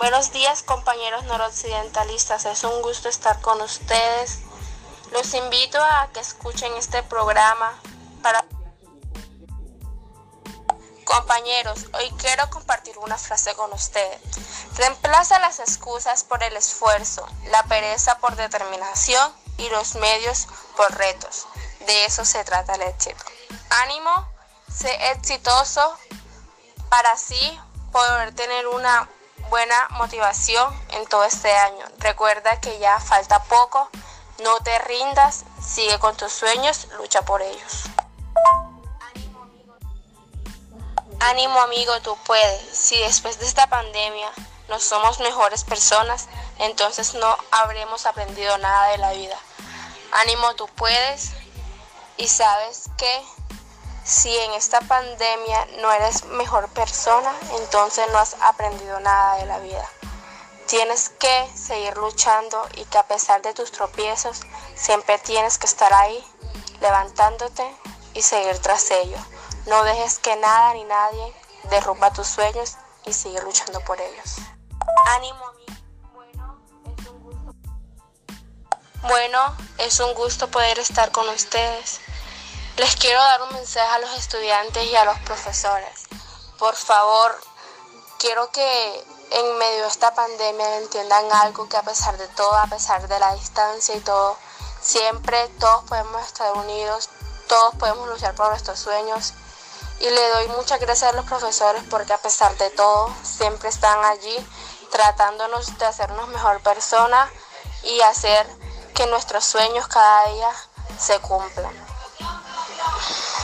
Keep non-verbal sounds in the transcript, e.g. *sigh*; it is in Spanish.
Buenos días compañeros noroccidentalistas, es un gusto estar con ustedes. Los invito a que escuchen este programa para... Compañeros, hoy quiero compartir una frase con ustedes. Reemplaza las excusas por el esfuerzo, la pereza por determinación y los medios por retos. De eso se trata el éxito. Ánimo, sé exitoso para así poder tener una buena motivación en todo este año. Recuerda que ya falta poco, no te rindas, sigue con tus sueños, lucha por ellos. Ánimo amigo, tú puedes. Si después de esta pandemia no somos mejores personas, entonces no habremos aprendido nada de la vida. Ánimo, tú puedes. Y sabes que si en esta pandemia no eres mejor persona, entonces no has aprendido nada de la vida. Tienes que seguir luchando y que a pesar de tus tropiezos, siempre tienes que estar ahí, levantándote y seguir tras ello. No dejes que nada ni nadie derrumba tus sueños y sigue luchando por ellos. Ánimo un gusto. Bueno, es un gusto poder estar con ustedes. Les quiero dar un mensaje a los estudiantes y a los profesores. Por favor, quiero que en medio de esta pandemia entiendan algo que a pesar de todo, a pesar de la distancia y todo, siempre todos podemos estar unidos, todos podemos luchar por nuestros sueños. Y le doy muchas gracias a los profesores porque a pesar de todo, siempre están allí tratándonos de hacernos mejor persona y hacer que nuestros sueños cada día se cumplan. Thank *sighs* you. *sighs*